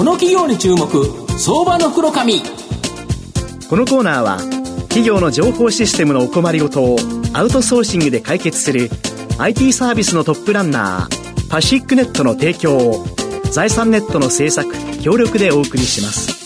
この企業に注目相場の袋このコーナーは企業の情報システムのお困りごとをアウトソーシングで解決する IT サービスのトップランナーパシックネットの提供を財産ネットの制作協力でお送りします。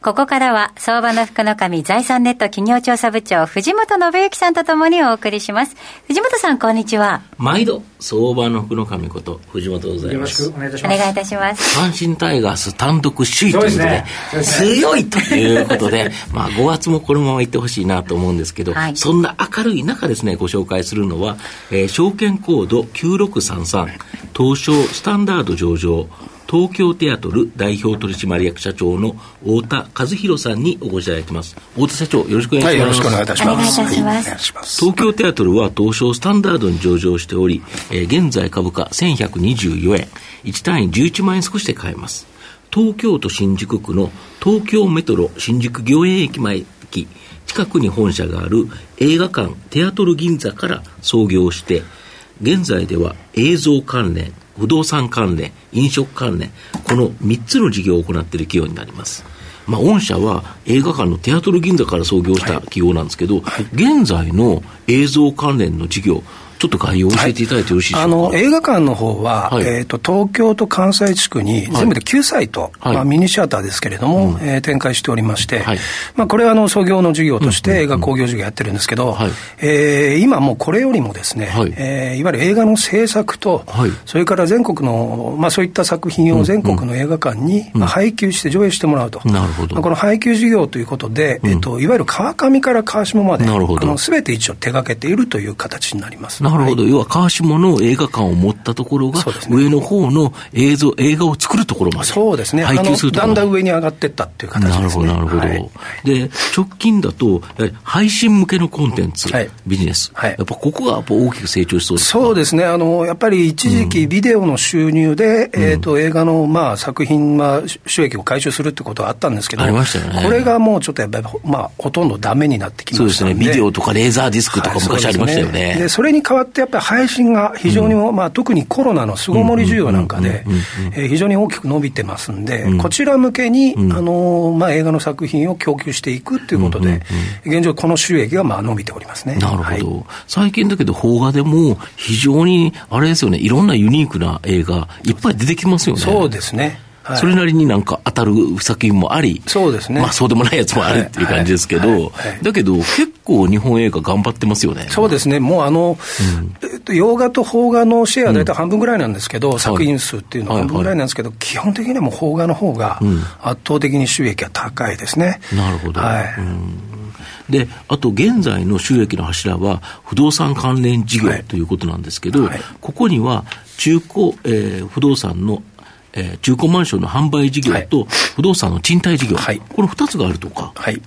ここからは、相場の福の神財産ネット企業調査部長、藤本信之さんとともにお送りします。藤本さん、こんにちは。毎度、相場の福の神こと、藤本でございます。よろしくお願いいたします。お願いいたします。阪神タイガース単独首位ということで、でね、強いということで、まあ、5月もこのままいってほしいなと思うんですけど、はい、そんな明るい中ですね、ご紹介するのは、えー、証券コード9633、東証スタンダード上場、東京テアトル代表取締役社長の太田和弘さんにお越しいただいてます。太田社長、よろしくお願いします。はい、よろしくお願いいたします。お願いいたします。東京テアトルは東証スタンダードに上場しており、えー、現在株価1124円、1単位11万円少しで買えます。東京都新宿区の東京メトロ新宿御苑駅前駅近くに本社がある映画館テアトル銀座から創業して、現在では映像関連、不動産関連、飲食関連、この3つの事業を行っている企業になります。まあ、御社は映画館のテアトル銀座から創業した企業なんですけど、はいはい、現在の映像関連の事業、ちょっと概要を教えていただいてよろしいでしょうか、はい、あの映画館の方は、はい、えーと、東京と関西地区に全部で9サイト、はい、まあ、ミニシアターですけれども、うん、えー、展開しておりまして、まあ、これはあの創業の事業として映画興行事業やってるんですけど、えー、今もうこれよりもですね、はい、えー、いわゆる映画の制作と、それから全国の、まあ、そういった作品を全国の映画館に、まあ、配給して上映してもらうと、なるほど。まあ、この配給事業ということで、えーと、いわゆる川上から川下まで、すべて一応手がけているという形になります。なるほど、要は川下の映画館を持ったところが、上の方の映像、映画を作るところまでそうですね、配給するだんだん上に上がっていったっていう形ですね。なるほど、なるほど。はい、で、直近だと、配信向けのコンテンツ、はい、ビジネス、はい、やっぱここがやっぱ大きく成長しそうですそうですね、あのやっぱり一時期、ビデオの収入で、うん、えーと、映画の、まあ、作品、まあ、収益を回収するってことはあったんですけど、ありましたよね、これがもうちょっとやっぱり、まあ、ほとんどだめになってきましたそうですね、ビデオとかレーザーディスクとか昔ありましたよね。はい、そでそれに代わって、やっぱり配信が非常に、うん、まあ、特にコロナの巣ごもり需要なんかで、非常に大きく伸びてますんで、うん、こちら向けに、うん、あのまあ、映画の作品を供給していくということで、現状、この収益がまあ伸びておりますね。なるほど、はい、最近だけど、邦画でも非常にあれですよね、いろんなユニークな映画、いっぱい出てきますよね。そうですねそれなりになんか当たる作品もあり、そうですね。まあそうでもないやつもあるっていう感じですけど、だけど結構日本映画頑張ってますよね。そうですね。もうあの、うん、洋画と邦画のシェア大体半分ぐらいなんですけど、うん、作品数っていうのは半分ぐらいなんですけど、基本的にはもう邦画の方が圧倒的に収益は高いですね。なるほど。はい。で、あと現在の収益の柱は不動産関連事業ということなんですけど、はいはい、ここには中古、えー、不動産のえー、中古マンションの販売事業と不動産の賃貸事業、はい、この2つがあるとか、はい、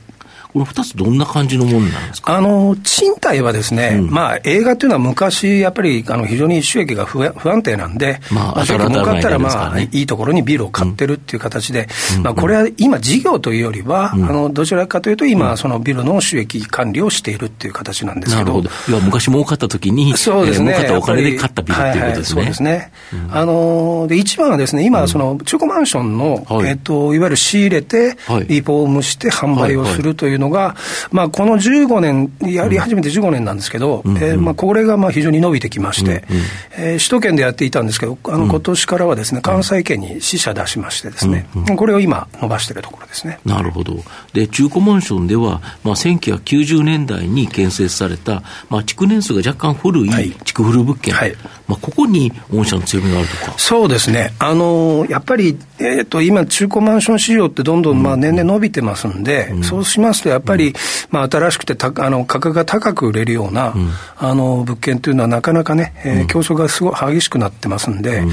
この2つ、どんな感じのものなんですか？あの賃貸はですね、うん、まあ、映画というのは昔、やっぱりあの非常に収益が不安定なんで、まあ、儲かったら、まあ、いいところにビルを買ってるっていう形で、うん、まあ、これは今、事業というよりは、うん、あのどちらかというと、今、そのビルの収益管理をしているっていう形なんですけど、なるほど。要は昔儲かったときに、そうですね、儲かったお金で買ったビルっていうことですね。はいはい、そうですね、あので一番はですね、今、その中古マンションの、はい、えっと、いわゆる仕入れて、リフォームして販売をするというのが、まあ、この15年、やり始めて15年なんですけど、うん、えー、まあ、これがまあ非常に伸びてきまして、うんうん、えー、首都圏でやっていたんですけど、あの今年からはですね、関西圏に支社出しましてですね、うんうん、これを今、伸ばしているところですね。なるほど。で、中古マンションでは、まあ、1990年代に建設された、まあ、築年数が若干古い築古物件、はい、まあ、ここに御社の強みがあるとか。そうですね。あのやっぱり、えっ、ー、と、今、中古マンション市場ってどんどん、まあ、年々伸びてますんで、うん、そうしますと、やっぱり、まあ、新しくてたあの価格が高く売れるような、うん、あの物件というのはなかなかね、えー、競争がすごい激しくなってますんで、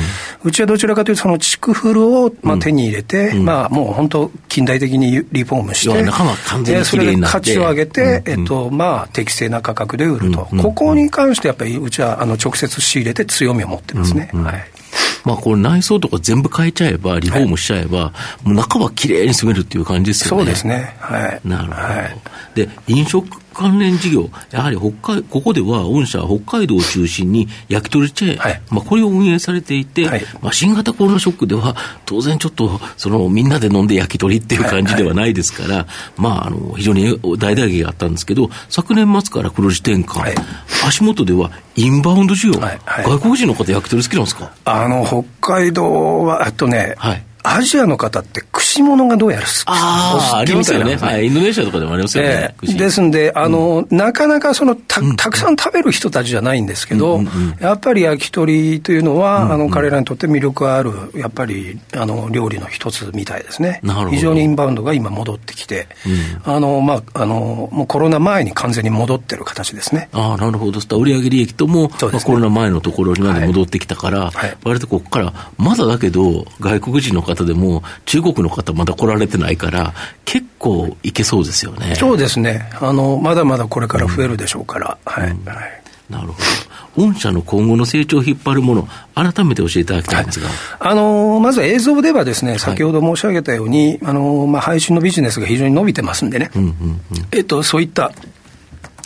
うちはどちらかというと、その築古を、まあ、手に入れて、まあ、もう本当、近代的にリフォームして、えそれで価値を上げて、えっとまあ、適正な価格で売ると、ここに関してやっぱりうちはあの直接仕入れて強みを持ってますね。はいまあ、これ内装とか全部変えちゃえば、リフォームしちゃえば、はい、もう中はきれいに住めるっていう感じですよね。そうですね。はい。なるほど。はい、で、飲食関連事業、やはり北海ここでは御社は北海道を中心に焼き鳥チェーン、はい、まあ、これを運営されていて、はい、まあ、新型コロナショックでは、当然ちょっとそのみんなで飲んで焼き鳥っていう感じではないですから、まあ、あの非常に大打撃があったんですけど、昨年末から黒字転換、足元ではインバウンド需要、外国人の方、焼き鳥好きなんですか？あの北海道は、あとね、はいアジアの方って串物がどうやら好きああ、ありますよね。はい。インドネシアとかでもありますよね。えー、ですんで、あの、うん、なかなかそのた、たくさん食べる人たちじゃないんですけど、うんうんうん、やっぱり焼き鳥というのは、うんうん、あの、彼らにとって魅力ある、やっぱり、あの、料理の一つみたいですね。なるほど。非常にインバウンドが今戻ってきて、うん、あの、まあ、あの、もうコロナ前に完全に戻ってる形ですね。ああ、なるほど。売上利益とも、ね、まあ、コロナ前のところにまで戻ってきたから、はい、割とここから、まだだけど、外国人の方でも、中国の方まだ来られてないから、結構いけそうですよね。そうですね。あの、まだまだこれから増えるでしょうから。うん、はい、うん、なるほど。御社の今後の成長を引っ張るもの、改めて教えていただきたいんですが、はい、あのまず映像ではですね、先ほど申し上げたように、はい、あのまあ、配信のビジネスが非常に伸びてますんでね、うんうんうん、えっと、そういった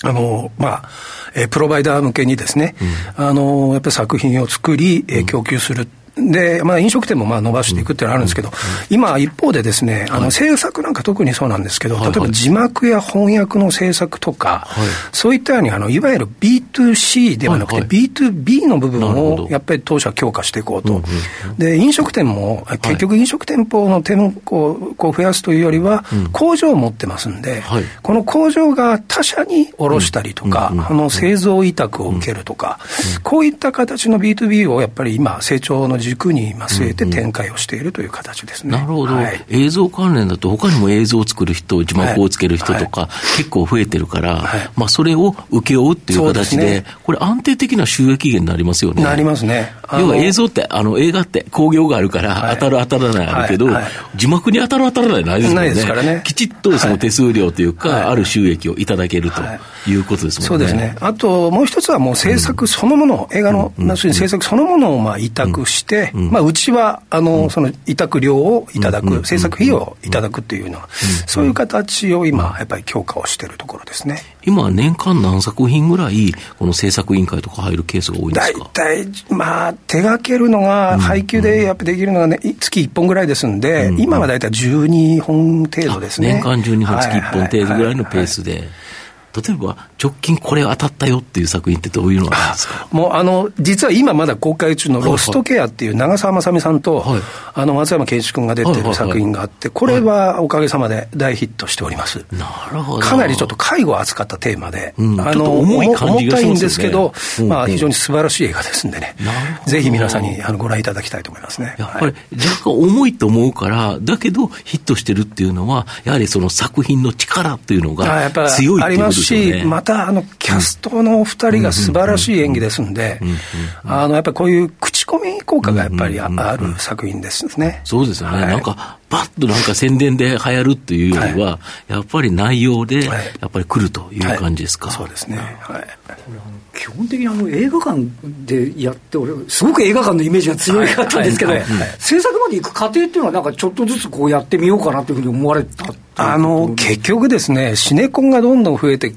あの、まあ、えー、プロバイダー向けにですね、うん、あの、やっぱり作品を作り、えー、供給する。で、まあ、飲食店もまあ伸ばしていくっていうのはあるんですけど、今、一方でですね、あの制作なんか特にそうなんですけど、例えば字幕や翻訳の制作とか、そういったようにあの、いわゆる B2C ではなくて、B2B の部分をやっぱり当社は強化していこうと。で、飲食店も、結局飲食店舗の店舗をこう増やすというよりは、工場を持ってますんで、この工場が他社に卸したりとか、あの製造委託を受けるとか、こういった形の B2B をやっぱり今、成長の軸に据えて展開をしているという形ですね。なるほど、はい、映像関連だと、他にも映像を作る人、字幕をつける人とか、結構増えてるから、はい、まあ、それを請け負うっていう形で、ね、これ、安定的な収益源になりますよね。なりますね。要は映像って、あの映画って興行があるから、当たる当たらないあるけど、字幕に当たる当たらないないですもんね。からね。きちっとその手数料というか、ある収益をいただけるということですもんね。そうですね。あと、もう一つはもう制作そのもの、映画の、要するに制作そのものをまあ委託して、まあ、うちは、あの、その委託料をいただく、制作費用をいただくっていうのは、そういう形を今、やっぱり強化をしているところですね。今、年間何作品ぐらい、この制作委員会とか入るケースが多いんですか？大体、まあ、手がけるのが、配給でやっぱできるのが、ね、月1本ぐらいですんで、今は大体12本程度ですね。年間12本、月1本程度ぐらいのペースで。例えば、直近これ当たったよっていう作品ってどういうのんですか？もう、あの、実は今まだ公開中のロストケアっていう長澤まさみさんと、はい、あの、松山健一君が出てる作品があって、これはおかげさまで大ヒットしております。なるほど。かなりちょっと介護を扱ったテーマで、うん、あの、重い感じがします、ね、重たいんですけど、まあ、非常に素晴らしい映画ですんでね、ぜひ皆さんにあのご覧いただきたいと思いますね。やっぱり、若干重いと思うから、だけどヒットしてるっていうのは、やはりその作品の力っていうのが強いっていうことですよね。またあのキャストのお二人が素晴らしい演技ですんで、やっぱりこういう口コミ効果がやっぱりある作品ですね。そうですよね、はい、なんかばっとなんか宣伝で流行るっていうよりは、はい、やっぱり内容で、やっぱり来るという感じですか？そうですね。はい。基本的にあの映画館でやって、俺、すごく映画館のイメージが強かったんですけど、制作まで行く過程っていうのは、なんかちょっとずつこうやってみようかなというふうに思われたあの結局ですね、シネコンがどんどん増えて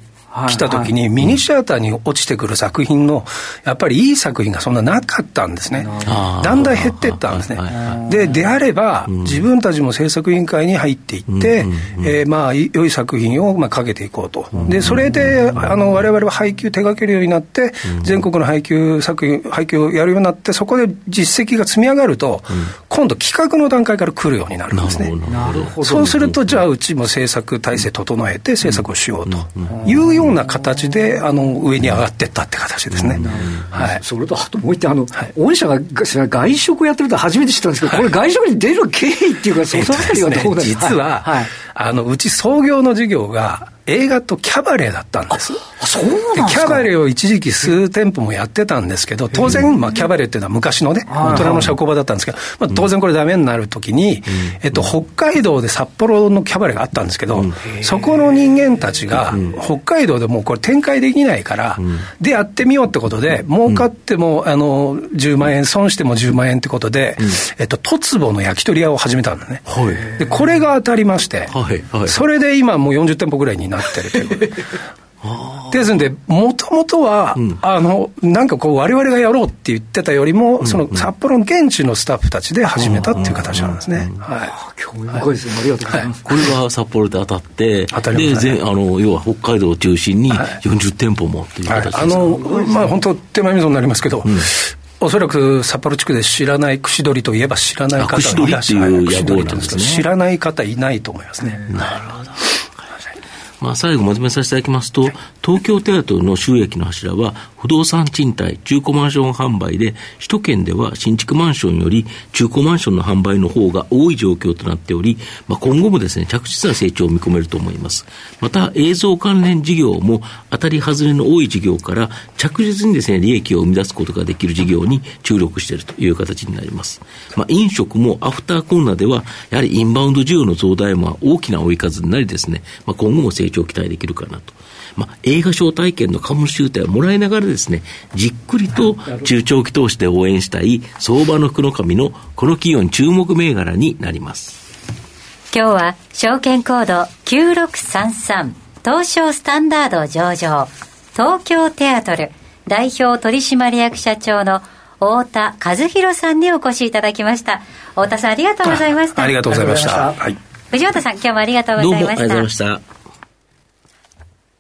来た時に、ミニシアターに落ちてくる作品の、やっぱりいい作品がそんななかったんですね。だんだん減っていったんですね。で、であれば、自分たちも制作委員会に入っていって、えまあ、良い作品をまあかけていこうと。で、それで、あの、我々は配給手掛けるようになって、全国の配給作品、配給をやるようになって、そこで実績が積み上がると、今度企画の段階から来るようになるんですね。そうすると、じゃあ、うちも制作体制整えて制作をしようというようような形であの上に上がっていったって形ですね。はい、それと、あともう一点、あの、はい、御社が外食をやってると初めて知ったんですけど、これ、外食に出る経緯っていうか、そのあたりはどうですか、実は、はい、あのうち創業の事業が、映画とキャバレーだったんです。そうなんキャバレーを一時期数店舗もやってたんですけど、当然、まあ、キャバレーっていうのは昔のね、大人の社交場だったんですけど、まあ、当然これダメになるときに、えっと、北海道で札幌のキャバレーがあったんですけど、そこの人間たちが、北海道でもうこれ展開できないから、で、やってみようってことで、儲かっても、あの、10万円、損しても10万円ってことで、えっと、トツボの焼き鳥屋を始めたんだね。で、これが当たりまして、それで今もう40店舗ぐらいになってるということで。ですんで、もともとは、うん、あの、なんかこう、我々がやろうって言ってたよりも、うん、その札幌の現地のスタッフたちで始めたっていう形なんですね。はい。興味深いですね。ありがとうございます。これが札幌で当たって、当たりまで、あの、要は北海道を中心に40店舗もという形です、はい、あの、まあ本当、手前味噌になりますけど、おそらく札幌地区で知らない、串取りといえば知らない方がいらっしゃる。串取りっていうんですけど、知らない方いないと思いますね。なるほど。まあ、最後まとめさせていただきますと、東京テアトルの収益の柱は、不動産賃貸、中古マンション販売で、首都圏では新築マンションより中古マンションの販売の方が多い状況となっており、まあ、今後もですね、着実な成長を見込めると思います。また、映像関連事業も当たり外れの多い事業から着実にですね、利益を生み出すことができる事業に注力しているという形になります。まあ、飲食もアフターコロナでは、やはりインバウンド需要の増大も大きな追い風になりですね、まあ、今後も成長を期待できるかなと。まあ、映画招待券の株主優待をもらいながらですね、じっくりと中長期投資で応援したい相場の福の神のこの企業に注目銘柄になります。今日は証券コード9633東証スタンダード上場東京テアトル代表取締役社長の太田和弘さんにお越しいただきました。太田さんありがとうございました。ありがとうございました、はい、藤本さん今日もありがとうございました。どうもありがとうございました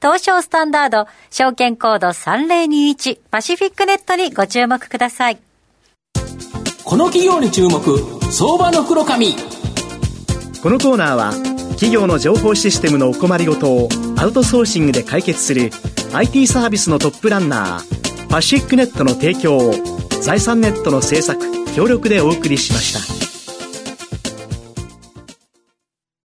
東証スタンダード、証券コード3021パシフィックネットにご注目ください。この企業に注目、相場の袋紙。このコーナーは、企業の情報システムのお困りごとをアウトソーシングで解決する IT サービスのトップランナー、パシフィックネットの提供を財産ネットの制作、協力でお送りしました。